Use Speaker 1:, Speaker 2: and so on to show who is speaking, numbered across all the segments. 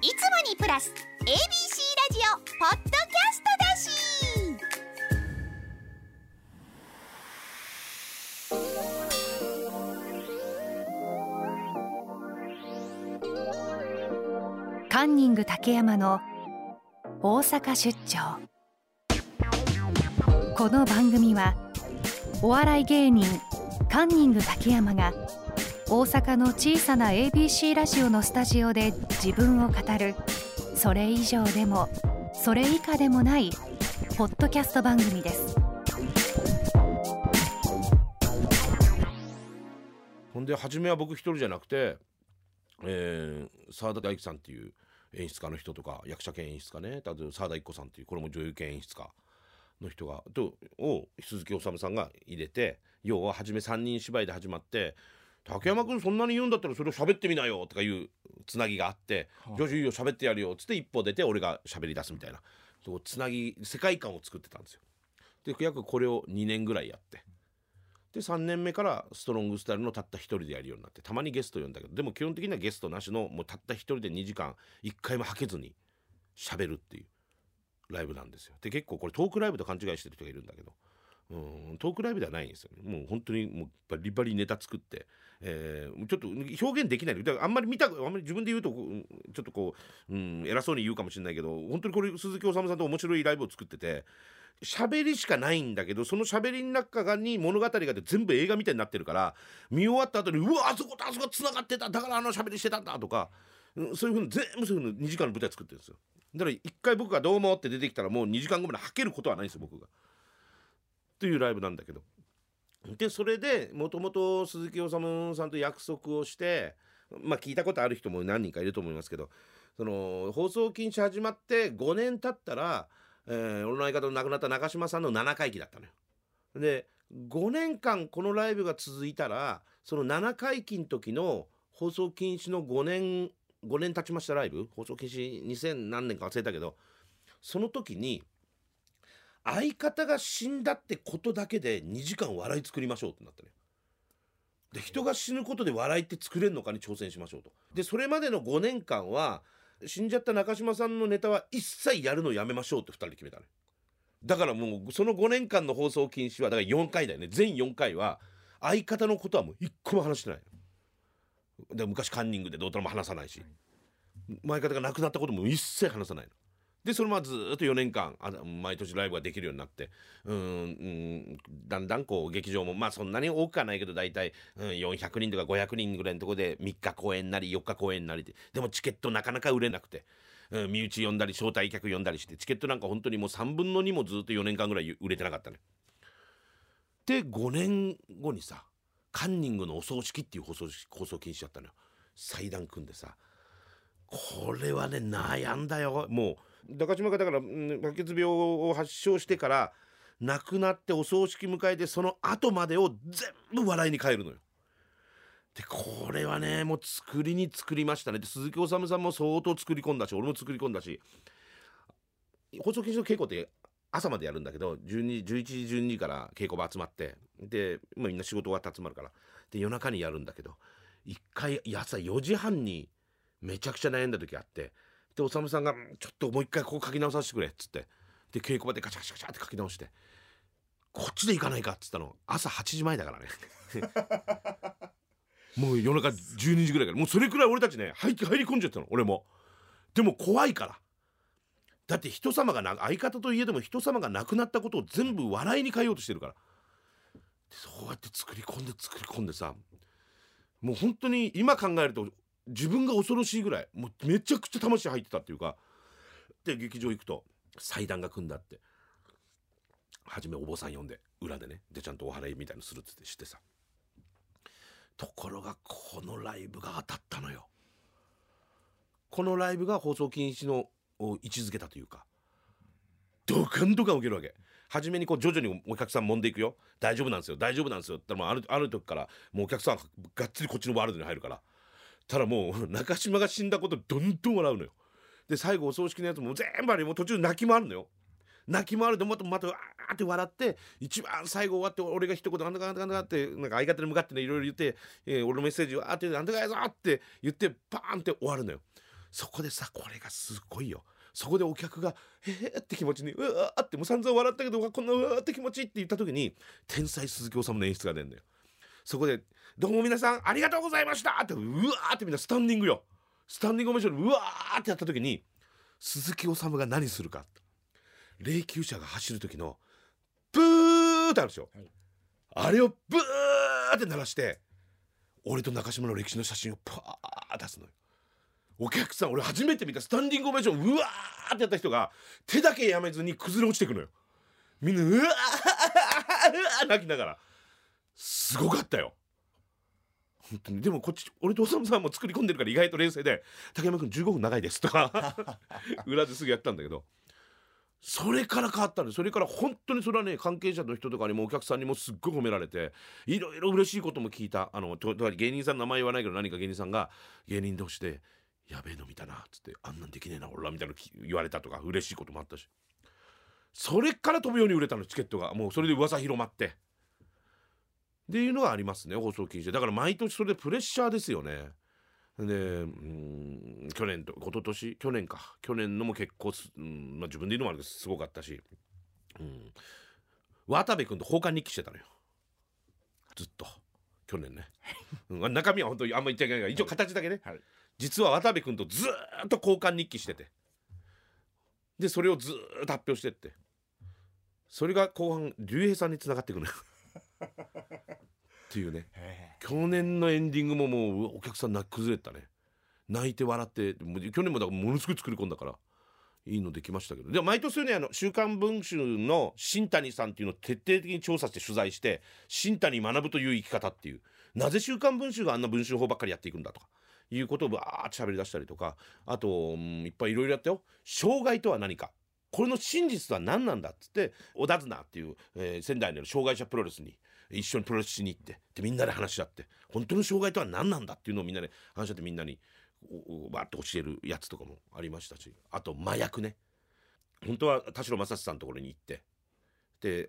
Speaker 1: いつもにプラス ABC ラジオポッドキャストだし。
Speaker 2: カンニング竹山の大阪出張。この番組はお笑い芸人カンニング竹山が大阪の小さな ABC ラジオのスタジオで自分を語る。それ以上でもそれ以下でもないポッドキャスト番組です。
Speaker 3: ほんで初めは僕一人じゃなくてえー澤田大樹さんっていう演出家の人とか役者兼演出家ね。澤田一子さんっていうこれも女優兼演出家の人がとを鈴木おさむさんが入れて要は初め3人芝居で始まって「竹山君そんなに言うんだったらそれを喋ってみなよ」とかいうつなぎがあって「よしいいよ喋ってやるよ」っつって一歩出て俺が喋り出すみたいなそうつなぎ世界観を作ってたんですよ。で約これを2年ぐらいやって。で3年目からストロングスタイルのたった一人でやるようになってたまにゲスト呼んだけどでも基本的にはゲストなしのもうたった一人で2時間1回もはけずに喋るっていうライブなんですよで結構これトークライブと勘違いしてる人がいるんだけどうんトークライブではないんですよね。もう本当にもうバリバリネタ作って、えーちょっと表現できない。だからあんまり見たあんまり自分で言うとちょっとこう、うん、偉そうに言うかもしれないけど本当にこれ鈴木おさむさんと面白いライブを作ってて喋りしかないんだけどその喋りの中に物語があって全部映画みたいになってるから見終わった後にうわあそことあそこつながってただからあの喋りしてたんだとかそういうふうに全部そういうふうに2時間の舞台作ってるんですよ。だから一回僕が「どうも」って出てきたらもう2時間後まではけることはないんですよ僕が。というライブなんだけどでそれでもともと鈴木おさむさんと約束をしてまあ聞いたことある人も何人かいると思いますけどその放送禁止始まって5年経ったら、えー俺の相方の亡くなった中島さんの7回忌だったのよ。で5年間このライブが続いたらその7回忌の時の放送禁止の5年5年経ちましたライブ？放送禁止2000何年か忘れたけどその時に相方が死んだってことだけで2時間笑い作りましょうってなったのよ。で人が死ぬことで笑いって作れるのかに挑戦しましょうと。でそれまでの5年間は死んじゃった中島さんのネタは一切やるのやめましょうって2人で決めたのよ。だからもうその5年間の放送禁止はだから4回だよね全4回は相方のことはもう一個も話してないで昔カンニングでどうとも話さないし相方が亡くなったことも一切話さないのでそのまずっと4年間あ毎年ライブができるようになってうんうんだんだんこう劇場もまあそんなに多くはないけど大体、うん、400人とか500人ぐらいのところで3日公演なり4日公演なりででもチケットなかなか売れなくて、うん、身内呼んだり招待客呼んだりしてチケットなんか本当にもう3分の2もずっと4年間ぐらい売れてなかったね。で5年後にさカンニングのお葬式っていう放送放送禁止だったのよ祭壇組んでさこれはね悩んだよもう中島がだからうん白血病を発症してから亡くなってお葬式迎えてその後までを全部笑いに変えるのよ。でこれはねもう作りに作りましたね。で鈴木おさむさんも相当作り込んだし俺も作り込んだし。放送禁止の稽古って朝までやるんだけど12 11時12時から稽古場集まってで、まあ、みんな仕事終わって集まるから。で夜中にやるんだけど一回朝4時半にめちゃくちゃ悩んだ時あってでおさんが「ちょっともう一回ここ書き直させてくれ」っつって。で稽古場でガチャガチャガチャって書き直して「こっちで行かないか」っつったの。朝8時前だからね。もう夜中12時ぐらいから。もうそれくらい俺たちね入って入り込んじゃったの。俺も。でも怖いから。だって人様がな相方といえども人様が亡くなったことを全部笑いに変えようとしてるから。そうやって作り込んで作り込んでさもう本当に今考えると自分が恐ろしいぐらいもうめちゃくちゃ魂入ってたっていうかで劇場行くと祭壇が組んだって初めお坊さん呼んで裏でねでちゃんとお祓いみたいのするっつってしてさ。ところがこのライブが当たったのよ。このライブが放送禁止の位置づけたというかドカンドカン受けるわけ。初めにこう徐々にお客さん揉んでいくよ。大丈夫なんですよ大丈夫なんですよってあるある時からもうお客さんがっつりこっちのワールドに入るからただもう中島が死んだことどんどん笑うのよ。で最後お葬式のやつも全部あれもう途中泣きもあるのよ。泣きもあるでまたまたわーって笑って一番最後終わって俺が一言なんだかなんだかなんだかってなんか相方に向かってねいろいろ言って、えー俺のメッセージわーってなんだかやぞって言ってパーンって終わるのよ。そこでさこれがすごいよ。そこでお客が「へえ」って気持ちに「うわってもう散々笑ったけどこんなうわーって気持ちって言った時に天才鈴木治の演出が出るんだよ。そこで「どうも皆さんありがとうございました」ってうわーってみんなスタンディングよ。スタンディングオベーションでうわーってやった時に鈴木治が何するか。霊柩車が走る時のブーってあるでしょ、
Speaker 4: はい。
Speaker 3: あれをブーって鳴らして俺と中島の歴史の写真をパー出すのよ。お客さん俺初めて見たスタンディングオベーションうわーってやった人が手だけやめずに崩れ落ちてくのよ。みんなうわーうわー泣きながらすごかったよ。本当に。でもこっち俺と修さんも作り込んでるから意外と冷静で「竹山君15分長いです」とか 裏ですぐやったんだけど。それから変わったんですそれから本当にそれはね関係者の人とかにもお客さんにもすっごい褒められていろいろ嬉しいことも聞いた。あのとと芸人さんの名前言わないけど何か芸人さんが芸人同士で「やべえの見たな」っつって「あんなんできねえな俺ら」みたいなのき言われたとか嬉しいこともあったし。それから飛ぶように売れたのチケットが。もうそれで噂広まってっていうのがありますね放送禁止でだから毎年それでプレッシャーですよね。でうん去年と一昨年？去年か。去年のも結構す、うんまあ、自分で言うのもあるけどすごかったし、うん、渡部君と交換日記してたのよ。ずっと。去年ね、うん、中身は本当にあんま言っちゃいけないから一応形だけね、
Speaker 4: はい。
Speaker 3: 実は渡部君とずーっと交換日記してて。でそれをずーっと発表してって。それが後半竜兵さんにつながっていくのよっていうね。
Speaker 4: へ
Speaker 3: 去年のエンディングももうお客さん泣き崩れてたね。泣いて笑って去年もだからものすごい作り込んだからいいのできましたけど。でも毎年ねあの「週刊文春」の新谷さんっていうのを徹底的に調査して取材して新谷学ぶという生き方っていう。なぜ「週刊文春」があんな文春法ばっかりやっていくんだとか。いうことをバーッと喋り出したりとか。あと、うんいっぱいいろいろやったよ。障害とは何か。これの真実は何なんだっつって小田綱っていう、えー仙台にある障害者プロレスに一緒にプロレスしに行ってでみんなで話し合って本当の障害とは何なんだっていうのをみんなで話し合ってみんなにバーッと教えるやつとかもありましたしあと麻薬ね。本当は田代正史さんのところに行ってで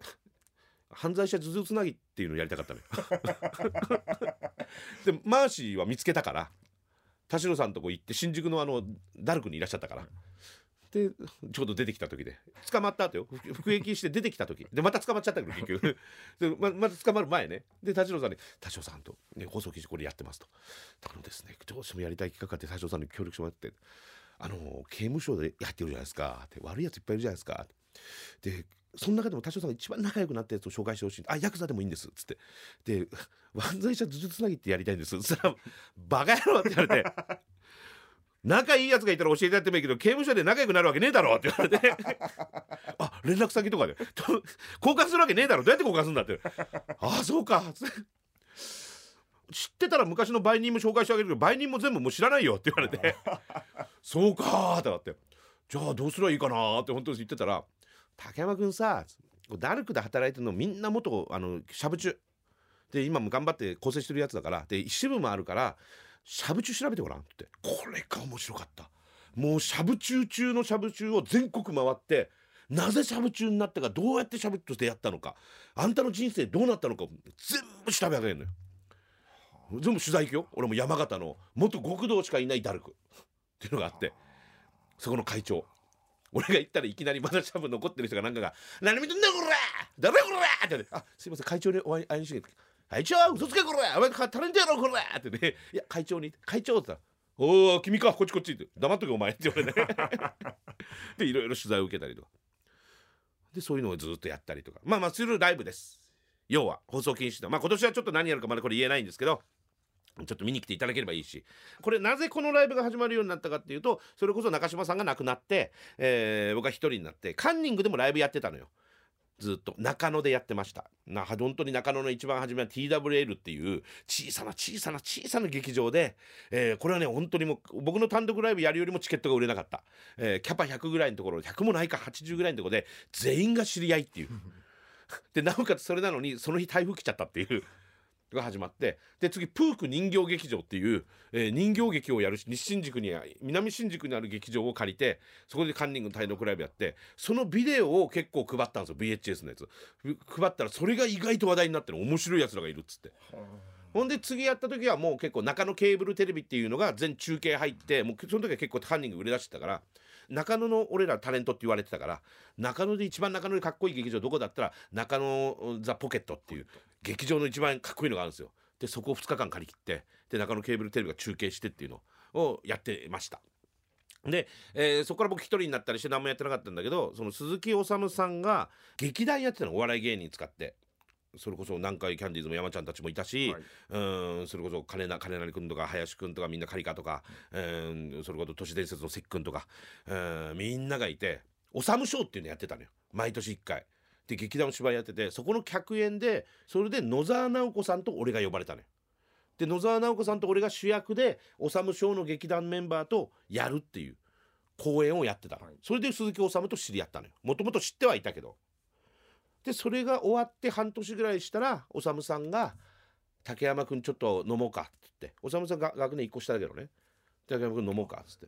Speaker 3: 犯罪者数珠つなぎっていうのをやりたかったのよ。でマーシーは見つけたから田代さんのとこ行って新宿のあのダルクにいらっしゃったからでちょうど出てきた時で。捕まった後よ。服役して出てきた時。でまた捕まっちゃったけど結局。でままた捕まる前ね。で田代さんに「田代さんと、ね、放送記事これやってます」と「あのですねどうしてもやりたい企画があって田代さんに協力してもらってあの刑務所でやってるじゃないですか」って悪いやついっぱいいるじゃないですかでその中でも田代さんが一番仲良くなったやつを紹介してほしいあヤクザでもいいんですっつって。で 犯罪者呪術つなぎってやりたいんですそしたら「バカ野郎」って言われて。仲いいやつがいたら教えてやってもいいけど刑務所で仲良くなるわけねえだろって言われて。あ連絡先とかで。と交換するわけねえだろ。どうやって交換するんだって。ああそうか。知ってたら昔の売人も紹介してあげるけど売人も全部もう知らないよって言われて。そうかーってなって。じゃあどうすればいいかなーって本当に言ってたら竹山君さダルクで働いてるのみんな元あのしゃぶ中。で今も頑張って構成してるやつだから。で一部もあるからしゃぶ中調べてごらんって。これが面白かった。もうしゃぶ中中のしゃぶ中を全国回ってなぜしゃぶ中になったかどうやってしゃぶと出会ったのかあんたの人生どうなったのか全部調べ上げるのよ。全部取材行くよ。俺も山形の元極道しかいないダルク。っていうのがあってそこの会長。俺が行ったらいきなりまだシャブ残ってる人がなんかが「何見てんだこら！誰こら!」って言って「あすいません会長にお会い会いにして会長嘘つけこらお前タレントやろこら!」ってね「いや会長に会長」って言ったら「おお君かこっちこっち」って「黙っとけお前」って言われて でいろいろ取材を受けたりとか。でそういうのをずっとやったりとか。まあまあするライブです。要は放送禁止の。まあ今年はちょっと何やるかまだこれ言えないんですけどちょっと見に来ていただければいいし。これなぜこのライブが始まるようになったかっていうとそれこそ中島さんが亡くなって、えー僕が一人になってカンニングでもライブやってたのよずっと中野でやってました。な本当に中野の一番初めは TWL っていう小さな小さな小さな劇場で、えーこれはね本当にもう僕の単独ライブやるよりもチケットが売れなかった、えーキャパ100ぐらいのところ100もないか80ぐらいのところで全員が知り合いっていう。でなおかつそれなのにその日台風来ちゃったっていうが始まってで次プーク人形劇場っていう、えー人形劇をやるし西新宿に南新宿にある劇場を借りてそこでカンニングの単独ライブやってそのビデオを結構配ったんですよ VHS のやつ。ふ配ったらそれが意外と話題になってる面白いやつらがいるっつって。ほんで次やった時はもう結構中野ケーブルテレビっていうのが全中継入ってもうその時は結構カンニング売れ出してたから中野の俺らタレントって言われてたから中野で一番中野でかっこいい劇場どこだったら中野ザ・ポケットっていう劇場の一番かっこいいのがあるんですよ。でそこを2日間借り切ってで中野ケーブルテレビが中継してっていうのをやってました。で、えーそこから僕一人になったりして何もやってなかったんだけどその鈴木おさむさんが劇団やってたのお笑い芸人使って。それこそ南海キャンディーズも山ちゃんたちもいたし、
Speaker 4: はい。
Speaker 3: うんそれこそ金な金成君とか林君とかみんなカリカとか、うんそれこそ都市伝説の関君とか、うんみんながいておさむショーっていうのやってたのよ。毎年1回。で劇団の芝居やっててそこの客演でそれで野沢直子さんと俺が呼ばれたのよ。で野沢直子さんと俺が主役でおさむショーの劇団メンバーとやるっていう公演をやってたの、
Speaker 4: はい。
Speaker 3: それで鈴木おさむと知り合ったのよ。もともと知ってはいたけど。でそれが終わって半年ぐらいしたらおさんが「竹山君ちょっと飲もうか」って言って。おさむさんが学年1個下だけどね「竹山君飲もうか」っつって。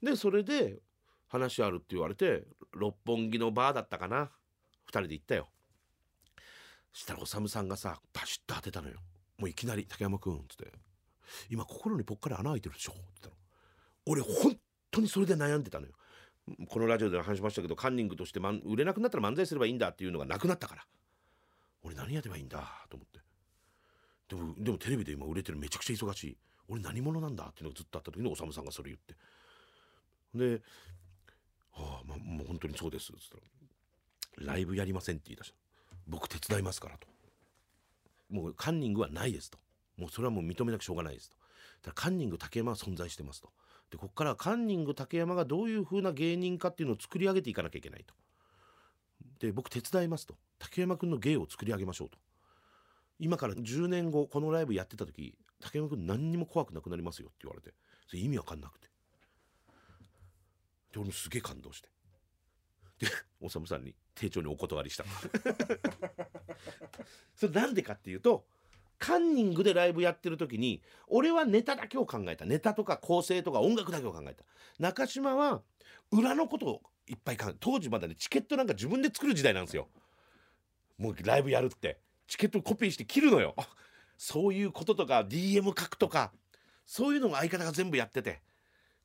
Speaker 3: でそれで話あるって言われて六本木のバーだったかな2人で行ったよ。したらおさむさんがさバシッと当てたのよ。もういきなり「竹山君」っつって「今心にぽっかり穴開いてるでしょ」って言ったの。俺本当にそれで悩んでたのよ。このラジオで話しましたけどカンニングとして売れなくなったら漫才すればいいんだっていうのがなくなったから。俺何やればいいんだ？と思って。でもでもテレビで今売れてるめちゃくちゃ忙しい。俺何者なんだっていうのがずっとあった時におさむさんがそれ言って。で「はあ、ま、もう本当にそうです」っつったら「ライブやりません」って言い出した。僕手伝いますからと。もうカンニングはないですと。もうそれはもう認めなくしょうがないですと。だカンニング竹山は存在してますと。でここからカンニング竹山がどういう風な芸人かっていうのを作り上げていかなきゃいけないと。で僕手伝いますと。竹山君の芸を作り上げましょうと。今から10年後このライブやってた時竹山君何にも怖くなくなりますよって言われて。それ意味わかんなくて。で俺もすげえ感動して。で おさむさんに丁重にお断りした。それなんでかっていうとカンニングでライブやってる時に俺はネタだけを考えた。ネタとか構成とか音楽だけを考えた。中島は裏のことをいっぱい考え当時まだねチケットなんか自分で作る時代なんですよ。もうライブやるって。チケットコピーして切るのよ。そういうこととか DM 書くとかそういうのも相方が全部やってて。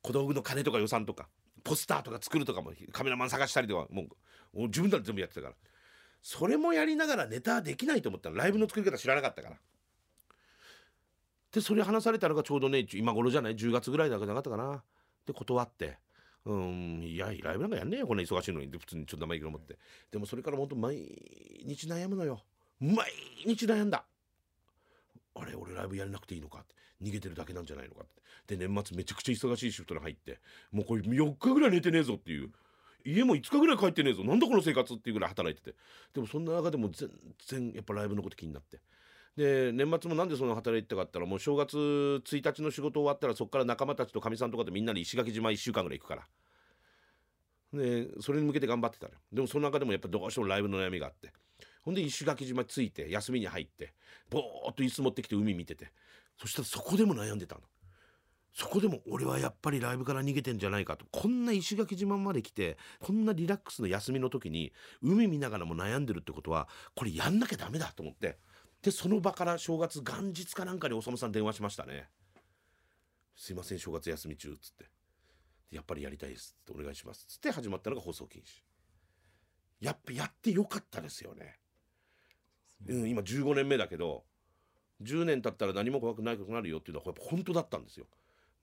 Speaker 3: 小道具の金とか予算とかポスターとか作るとかもカメラマン探したりとかもう自分たち全部やってたから。それもやりながらネタできないと思ったらライブの作り方知らなかったから。でそれ話されたのがちょうどね今頃じゃない？10月ぐらいだかなかったかな。で断って。うんいやライブなんかやんねえよこんな忙しいのに。って普通にちょっと生意気に思って。でもそれから本当毎日悩むのよ。毎日悩んだ。あれ俺ライブやれなくていいのか？って逃げてるだけなんじゃないのか？ってで年末めちゃくちゃ忙しいシフトに入ってもうこれ4日ぐらい寝てねえぞっていう。家も5日ぐらい帰ってねえぞ。なんだこの生活っていうぐらい働いてて。でもそんな中でも全然やっぱライブのこと気になって。で年末もなんでその働いてたかって言ったらもう正月1日の仕事終わったらそこから仲間たちとかみさんとかでみんなで石垣島1週間ぐらい行くから。でそれに向けて頑張ってたのでもその中でもやっぱどうしてもライブの悩みがあって。ほんで石垣島着いて休みに入ってぼーっと椅子持ってきて海見ててそしたらそこでも悩んでたの。そこでも俺はやっぱりライブから逃げてんじゃないかと。こんな石垣島まで来てこんなリラックスの休みの時に海見ながらも悩んでるってことはこれやんなきゃダメだと思って。でその場から正月元日かなんかにおさむさん電話しましたね「すいません正月休み中」っつって。やっぱりやりたいですってお願いしますっつって始まったのが放送禁止。やっぱやってよかったですよね、うん、今15年目だけど10年経ったら何も怖くないことになるよっていうのはやっぱ本当だったんですよ。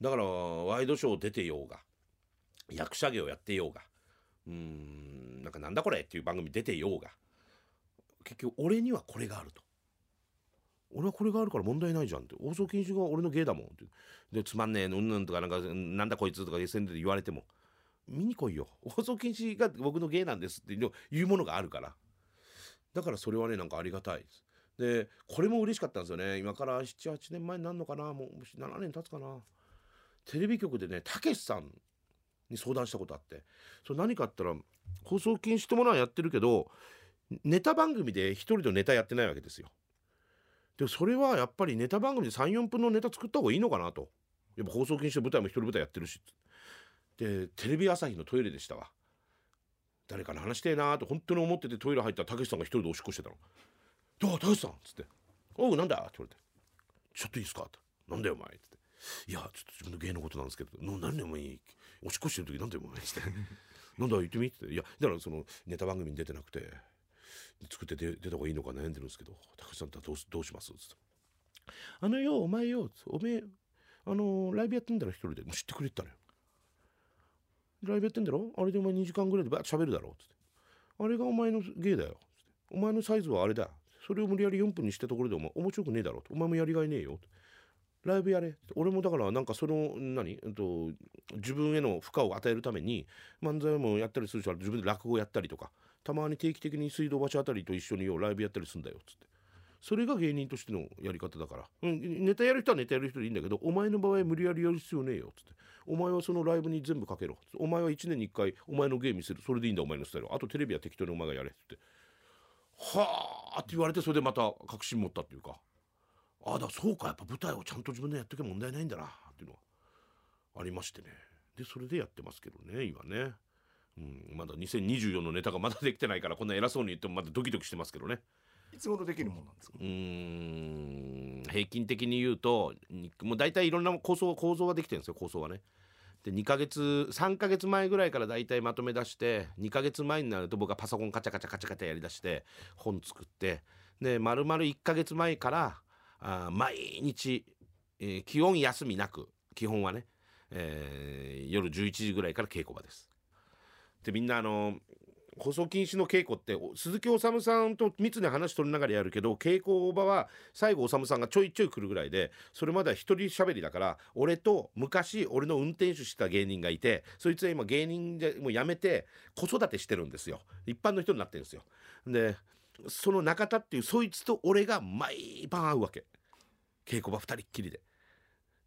Speaker 3: だからワイドショー出てようが役者業やってようがうーんなんかなんだこれっていう番組出てようが結局俺にはこれがあると。俺はこれがあるから問題ないじゃんって。放送禁止が俺の芸だもんって。でつまんねえのうんぬんとかなんかなんだこいつとか SN で言われても見に来いよ。放送禁止が僕の芸なんですっていうものがあるから。だからそれはねなんかありがたいです。でこれも嬉しかったんですよね。今から78年前になるのかな。もう7年経つかな。テレビ局でねたけしさんに相談したことあって。それ何かあったら放送禁止ってものはやってるけどネタ番組で一人でネタやってないわけですよ。でもそれはやっぱりネタ番組で34分のネタ作った方がいいのかなと。やっぱ放送禁止で舞台も一人舞台やってるし。でテレビ朝日のトイレでしたわ。誰かに話してえなーと本当に思っててトイレ入ったらたけしさんが一人でおしっこしてたの「どう？たけしさん」っつって「おうなんだ?」って言われてちょっといいですか?」って「なんだよお前」って「いやちょっと自分の芸のことなんですけど何でお前おしっこしてる時なんだよお前」って「なんだ言ってみ?」って「いやだからそのネタ番組に出てなくて作って出出た方がいいのか悩んでるんですけど高橋さんだどうどうします?」っつって「あのよお前よおめえあのライブやってんだろ一人で。もう知ってくれたのよ。ライブやってんだろ？あれでお前2時間ぐらいでバッと喋るだろ」っつって「あれがお前の芸だよ」つって「お前のサイズはあれだ。それを無理やり4分にしたところでお前面白くねえだろ」お前もやりがいねえよ」ライブやれ。俺もだからなんかその何、えっと、自分への負荷を与えるために漫才もやったりするし自分で落語やったりとかたまに定期的に水道橋あたりと一緒によライブやったりするんだよ。っつって。それが芸人としてのやり方だから、うん、ネタやる人はネタやる人でいいんだけどお前の場合無理やりやる必要ねえよっつって。お前はそのライブに全部かけろお前は1年に1回お前の芸見せる。それでいいんだお前のスタイル。あとテレビは適当にお前がやれっつって。はあって言われてそれでまた確信持ったっていうか。ああだそうか。やっぱ舞台をちゃんと自分でやってけば問題ないんだなっていうのは。ありましてね。でそれでやってますけどね今ね、うん、まだ2024のネタがまだできてないからこんな偉そうに言ってもまだドキドキしてますけどね。
Speaker 4: いつ頃できるもんなんですか？
Speaker 3: うん平均的に言うともう大体いろんな構想構造ができてるんですよ構想はね。で2ヶ月3ヶ月前ぐらいから大体まとめ出して2ヶ月前になると僕はパソコンカチャカチャカチャカチャやりだして本作ってで丸々1ヶ月前からあ毎日、えー基本休みなく基本はね、えー夜11時ぐらいから稽古場です。でみんなあの放送禁止の稽古って鈴木おさんと密に話取りながらやるけど稽古場は最後おさむさんがちょいちょい来るぐらいでそれまでは一人喋りだから俺と昔俺の運転手してた芸人がいてそいつは今芸人でもう辞めて子育てしてるんですよ。一般の人になってるんですよ。でその中田っていうそいつと俺が毎晩会うわけ。稽古場二人っきりで。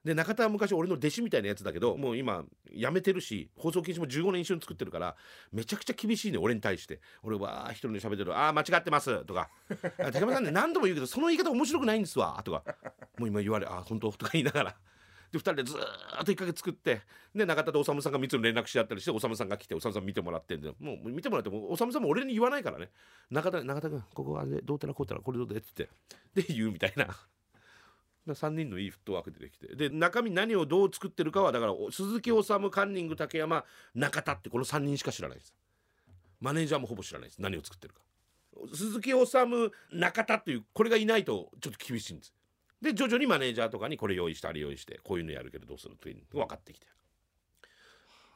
Speaker 3: で中田は昔俺の弟子みたいなやつだけどもう今辞めてるし放送禁止も15年一緒に作ってるからめちゃくちゃ厳しいね俺に対して。俺は一人で喋ってる「ああ間違ってます」とか「竹山さんね何度も言うけどその言い方面白くないんですわ」とか。もう今言われ「ああ本当?」とか言いながら。で2人でずっと1ヶ月作って。で中田と修さんが3つの連絡し合ったりして修さんが来て修さん見てもらってんで。もう見てもらっても修さんも俺に言わないからね。中田中田君ここはどうたらこうたらこれどうでって言って。で言うみたいな。3人のいいフットワークでできて。で中身何をどう作ってるかはだから鈴木治カンニング竹山中田ってこの3人しか知らないです。マネージャーもほぼ知らないです。何を作ってるか。鈴木治中田っていうこれがいないとちょっと厳しいんです。で徐々にマネージャーとかにこれ用意してあれ用意してこういうのやるけどどうするというの？が分かってきて。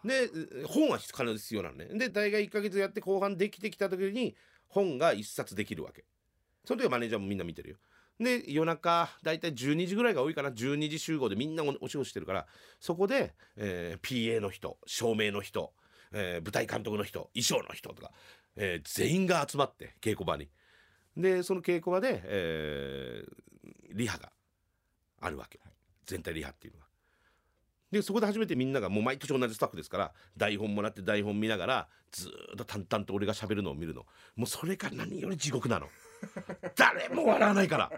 Speaker 3: で本は必ず必要なのね。で大概1ヶ月やって後半できてきた時に本が1冊できるわけ。その時はマネージャーもみんな見てるよ。で夜中だいたい12時ぐらいが多いかな。12時集合でみんなおお仕事してるから。そこで、えー PA の人照明の人、えー舞台監督の人衣装の人とか、えー全員が集まって稽古場に。でその稽古場で、えーリハがあるわけ。全体リハっていうのが。でそこで初めてみんながもう毎年同じスタッフですから台本もらって台本見ながらずーっと淡々と俺が喋るのを見るの。もうそれが何より地獄なの誰も笑わないから。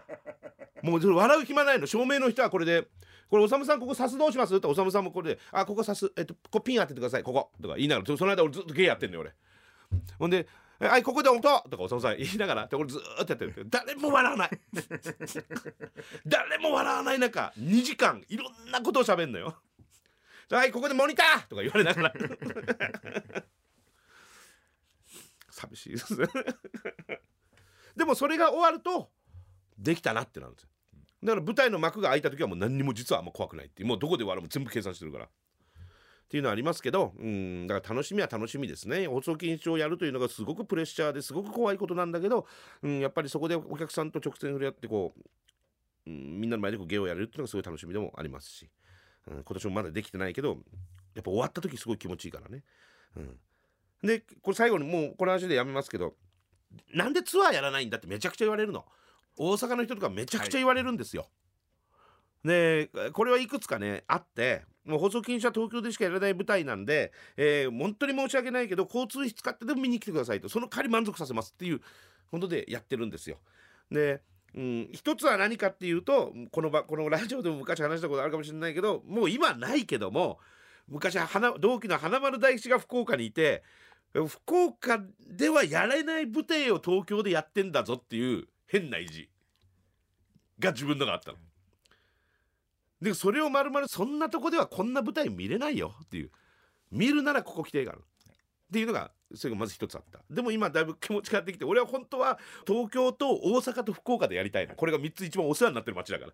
Speaker 3: もう笑う暇ないの。照明の人はこれで「これおさむさんここ刺すどうします?」っておさむさんもこれで「あここ刺すえっとここピン当ててください。ここ」とか言いながらその間俺ずっと芸やってんのよ俺。ほんで「はいここで音!」とかおさむさん 言いながらで俺ずっとやってる誰も笑わない。誰も笑わない中2時間いろんなことを喋んのよ。はいここでモニター！とか言われながら。寂しいです。ねでもそれが終わるとできたなってなるんですよ。だから舞台の幕が開いた時はもう何にも実はあんま怖くないってもうどこで笑うも全部計算してるから。っていうのはありますけどうんだから楽しみは楽しみですね。放送禁止をやるというのがすごくプレッシャーですごく怖いことなんだけど、うん、やっぱりそこでお客さんと直線触れ合ってこう、うん、みんなの前でこう芸をやれるっていうのがすごい楽しみでもありますし、うん、今年もまだできてないけどやっぱ終わった時すごい気持ちいいからね。うん、でこれ最後にもうこの話でやめますけどなんでツアーやらないんだってめちゃくちゃ言われるの大阪の人とかめちゃくちゃ言われるんですよ。でこれはいくつかねあってもう放送禁止は東京でしかやらない舞台なんで、えー本当に申し訳ないけど交通費使ってでも見に来てくださいとその代わり満足させますっていうことでやってるんですよ。でうん、一つは何かっていうとこの場このラジオでも昔話したことあるかもしれないけどもう今はないけども昔は花同期の花丸大吉が福岡にいて福岡ではやれない舞台を東京でやってんだぞっていう変な意地が自分のがあったの。でそれをまるまるそんなとこではこんな舞台見れないよっていう。見るならここ来ていいからっていうのがそれがまず一つあった。でも今だいぶ気持ち変わってきて俺は本当は東京と大阪と福岡でやりたいな。これが3つ一番お世話になってる街だから。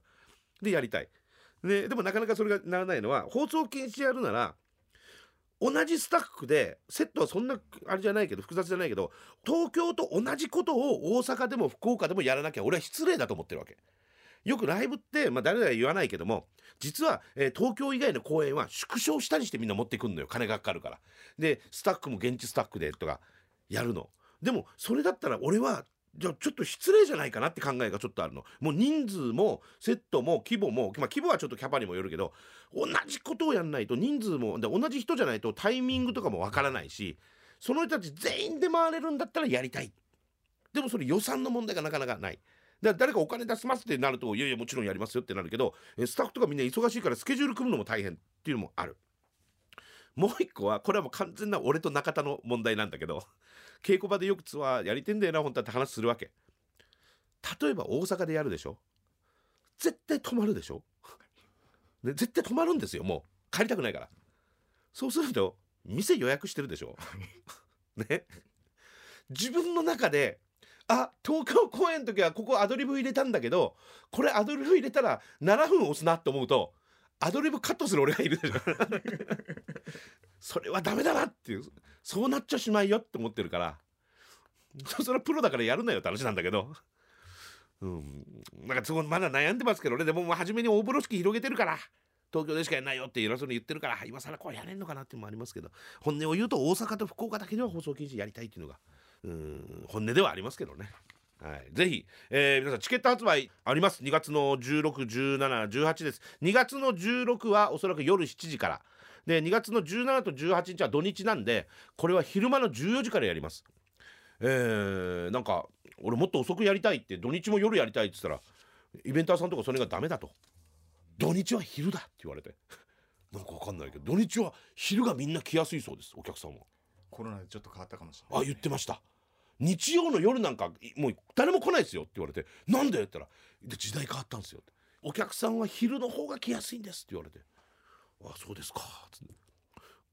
Speaker 3: でやりたい。ででもなかなかそれがならないのは放送禁止やるなら同じスタッフでセットはそんなあれじゃないけど複雑じゃないけど東京と同じことを大阪でも福岡でもやらなきゃ俺は失礼だと思ってるわけ。よくライブって、まあ、誰々は言わないけども実は、えー東京以外の公演は縮小したりしてみんな持ってくんのよ金がかかるから。でスタッフも現地スタッフでとかやるの。でもそれだったら俺はじゃちょっと失礼じゃないかなって考えがちょっとあるの。もう人数もセットも規模も、まあ、規模はちょっとキャパにもよるけど同じことをやんないと人数もで同じ人じゃないとタイミングとかもわからないしその人たち全員で回れるんだったらやりたい。でもそれ予算の問題がなかなかない。だか誰かお金出しますってなるといやいやもちろんやりますよってなるけどスタッフとかみんな忙しいからスケジュール組むのも大変っていうのもある。もう一個はこれはもう完全な俺と中田の問題なんだけど 稽古場でよくツアーやりてんだよな本当はって話するわけ。例えば大阪でやるでしょ？絶対止まるでしょ？で絶対止まるんですよもう。帰りたくないから。そうすると店予約してるでしょ？ね？自分の中であ東京公演の時はここアドリブ入れたんだけどこれアドリブ入れたら7分押すなって思うとアドリブカットする俺がいるでしょそれはダメだなっていう。そうなっちゃしまいよって思ってるから。そそれはプロだからやるなよって話なんだけど。うん。なんかそこまだ悩んでますけどね。でももう初めに大風呂敷広げてるから。東京でしかやんないよって偉そうに言ってるから。今更こうやれんのかなっていうのもありますけど。本音を言うと大阪と福岡だけでは放送禁止やりたいっていうのが。うん。本音ではありますけどね。はい、ぜひ、えー皆さんチケット発売あります。2月の161718です。2月の16はおそらく夜7時から。で2月の17と18日は土日なんでこれは昼間の14時からやります。えーなんか俺もっと遅くやりたいって土日も夜やりたいって言ったらイベンターさんとかそれがダメだと。土日は昼だって言われて。なんかわかんないけど土日は昼がみんな来やすいそうですお客さんは。
Speaker 4: コロナでちょっと変わったかもしれない。
Speaker 3: あ言ってました日曜の夜なんかもう誰も来ないですよって言われてなんで？って言ったら時代変わったんですよって。お客さんは昼の方が来やすいんですって言われて。あそうですか。つって。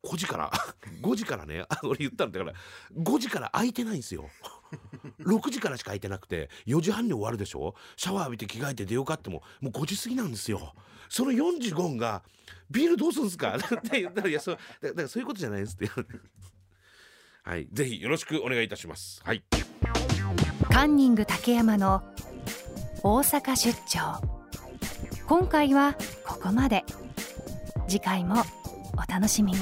Speaker 3: 5時から 5時からね俺言ったんだから5時から空いてないんですよ。6時からしか空いてなくて4時半に終わるでしょ。シャワー浴びて着替えて出ようかってももう5時過ぎなんですよ。その45分がビールどうすんですか？って言ったらいやそうだだからそういうことじゃないですって言われて。はい。ぜひよろしくお願いいたします。はい。
Speaker 2: カンニング竹山の大阪出張。今回はここまで。次回もお楽しみに。